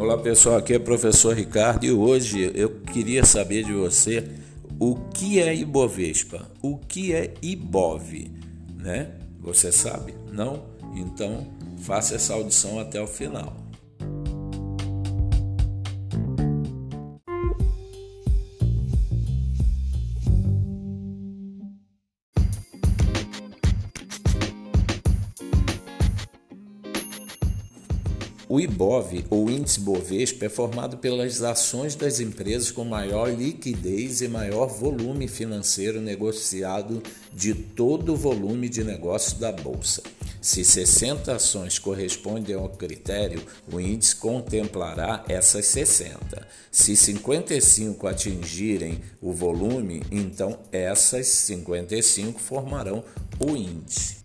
Olá pessoal, aqui é o professor Ricardo e hoje eu queria saber de você o que é Ibovespa, o que é Ibov, né? Você sabe? Não? Então faça essa audição até o final. O IBOV, ou Índice Bovespa, é formado pelas ações das empresas com maior liquidez e maior volume financeiro negociado de todo o volume de negócios da Bolsa. Se 60 ações correspondem ao critério, o índice contemplará essas 60. Se 55 atingirem o volume, então essas 55 formarão o índice.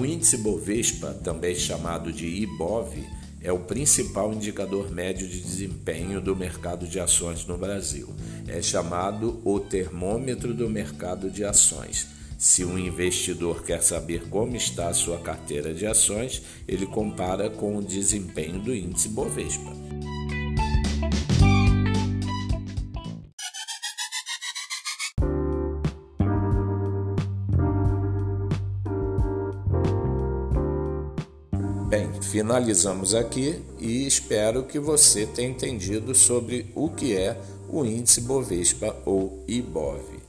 O índice Bovespa, também chamado de IBOV, é o principal indicador médio de desempenho do mercado de ações no Brasil. É chamado o termômetro do mercado de ações. Se um investidor quer saber como está a sua carteira de ações, ele compara com o desempenho do índice Bovespa. Bem, finalizamos aqui e espero que você tenha entendido sobre o que é o índice Bovespa ou IBOV.